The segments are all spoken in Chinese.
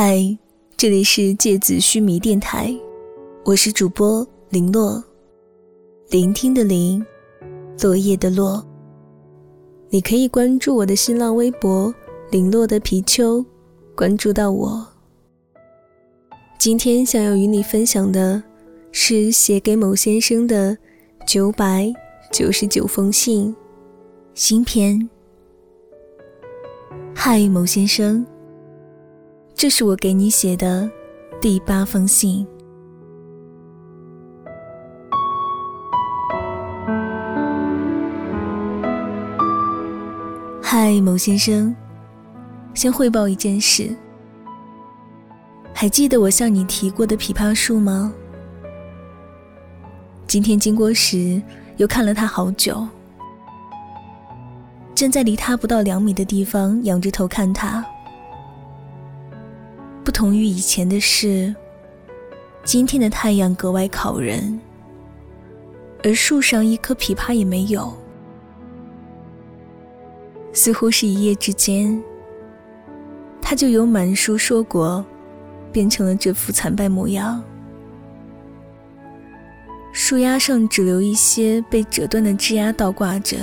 嗨，这里是芥子须弥电台，我是主播林洛，聆听的聆，落叶的落。你可以关注我的新浪微博“林洛的皮丘”，关注到我。今天想要与你分享的是写给某先生的九百九十九封信，新篇。嗨，某先生。这是我给你写的第八封信。嗨，某先生，先汇报一件事。还记得我向你提过的枇杷树吗？今天经过时，又看了它好久。站在离它不到两米的地方，仰着头看它。同于以前的是，今天的太阳格外烤人，而树上一颗枇杷也没有，似乎是一夜之间，它就由满树硕果变成了这副惨败模样。树丫上只留一些被折断的枝丫倒挂着，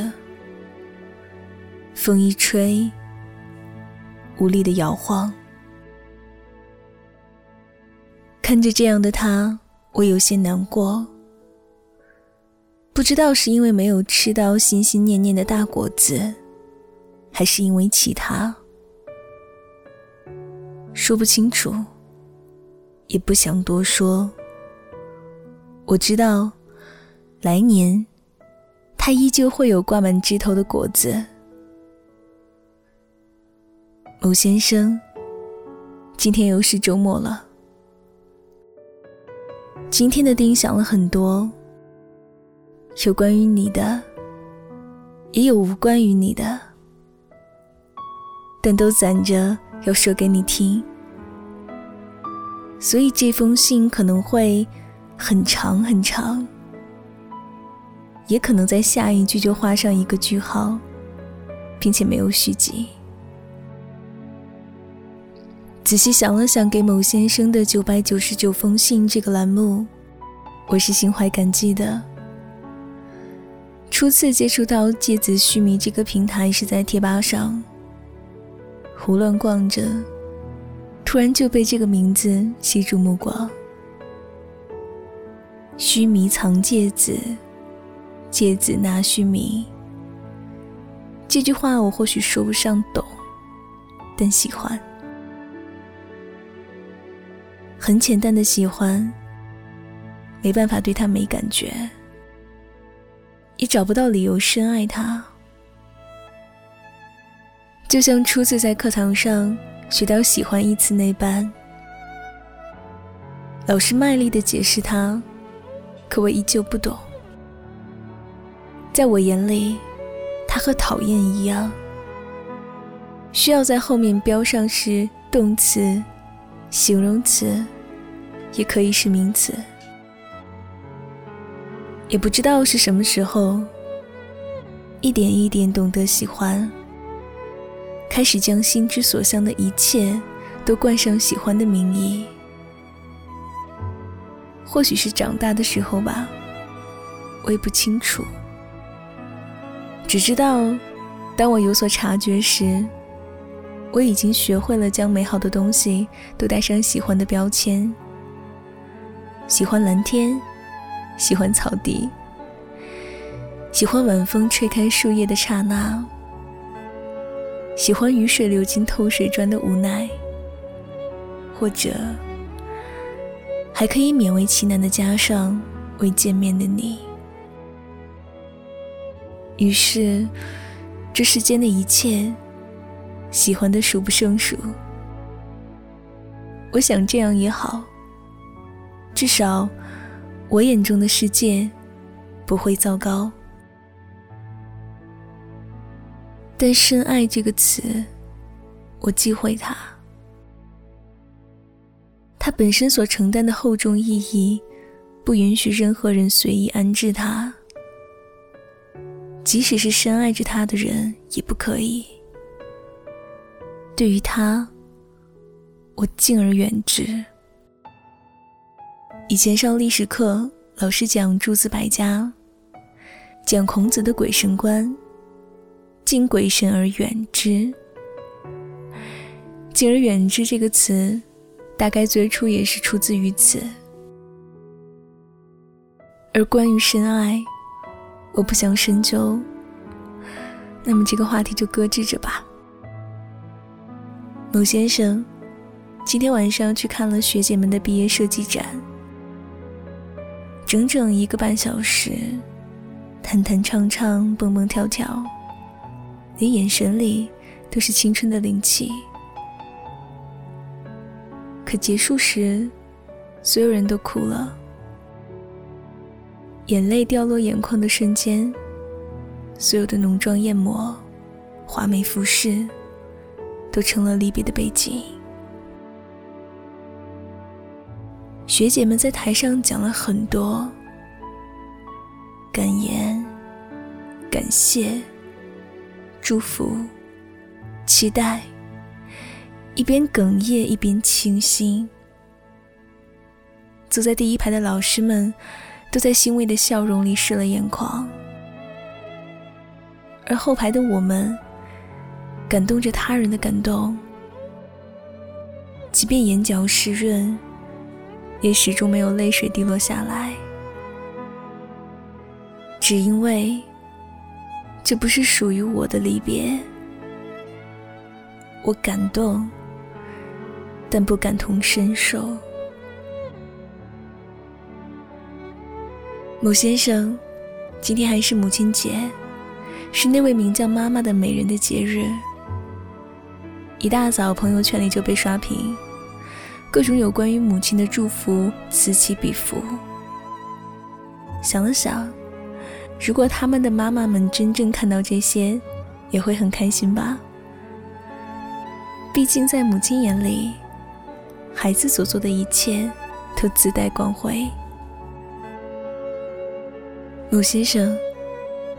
风一吹，无力的摇晃。看着这样的他，我有些难过。不知道是因为没有吃到心心念念的大果子，还是因为其他，说不清楚，也不想多说。我知道，来年，他依旧会有挂满枝头的果子。某先生，今天又是周末了。今天的丁想了很多，有关于你的，也有无关于你的，但都攒着要说给你听。所以这封信可能会很长很长，也可能在下一句就画上一个句号，并且没有续集。仔细想了想，给某先生的九百九十九封信这个栏目，我是心怀感激的。初次接触到芥子须弥这个平台是在贴吧上，胡乱逛着，突然就被这个名字吸住目光。须弥藏芥子，芥子纳须弥。这句话我或许说不上懂，但喜欢。很浅淡的喜欢，没办法对他没感觉，也找不到理由深爱他。就像初次在课堂上学到喜欢一词那般，老师卖力的解释他，可我依旧不懂。在我眼里，他和讨厌一样，需要在后面标上是动词、形容词。也可以是名词。也不知道是什么时候，一点一点懂得喜欢，开始将心之所向的一切都冠上喜欢的名义。或许是长大的时候吧，我也不清楚。只知道，当我有所察觉时，我已经学会了将美好的东西都带上喜欢的标签。喜欢蓝天，喜欢草地，喜欢晚风吹开树叶的刹那，喜欢雨水流进透水砖的无奈，或者还可以勉为其难的加上未见面的你。于是，这世间的一切，喜欢的数不胜数。我想这样也好。至少，我眼中的世界不会糟糕。但“深爱”这个词，我忌讳它。它本身所承担的厚重意义，不允许任何人随意安置它。即使是深爱着他的人，也不可以。对于他，我敬而远之。以前上历史课，老师讲诸子百家，讲孔子的鬼神观，敬鬼神而远之。敬而远之这个词，大概最初也是出自于此。而关于深爱，我不想深究，那么这个话题就搁置着吧。某先生，今天晚上去看了学姐们的毕业设计展，整整一个半小时，弹弹唱唱，蹦蹦跳跳，连眼神里都是青春的灵气。可结束时，所有人都哭了。眼泪掉落眼眶的瞬间，所有的浓妆艳抹、华美服饰，都成了离别的背景。学姐们在台上讲了很多感言、感谢、祝福、期待，一边哽咽一边倾心。坐在第一排的老师们。都在欣慰的笑容里湿了眼眶，而后排的我们，感动着他人的感动，即便眼角湿润，也始终没有泪水滴落下来，只因为这不是属于我的离别。我感动，但不感同身受。某先生，今天还是母亲节，是那位名叫妈妈的美人的节日。一大早，朋友圈里就被刷屏，各种有关于母亲的祝福此起彼伏。想了想，如果他们的妈妈们真正看到这些，也会很开心吧。毕竟，在母亲眼里，孩子所做的一切都自带光辉。鲁先生，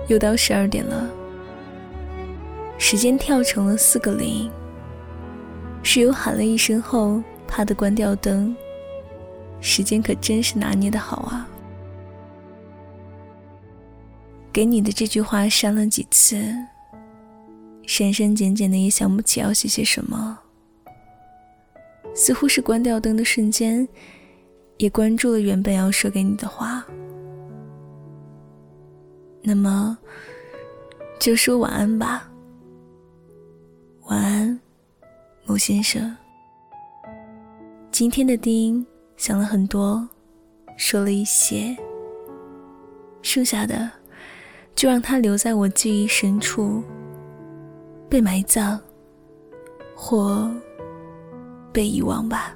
又到十二点了，时间跳成了四个零。室友喊了一声后，怕的关掉灯。时间可真是拿捏的好啊！给你的这句话删了几次，删删减减的也想不起要写些什么。似乎是关掉灯的瞬间，也关注了原本要说给你的话。那么，就说晚安吧。晚安，某先生。今天的丁想了很多，说了一些，剩下的就让它留在我记忆深处，被埋葬或被遗忘吧。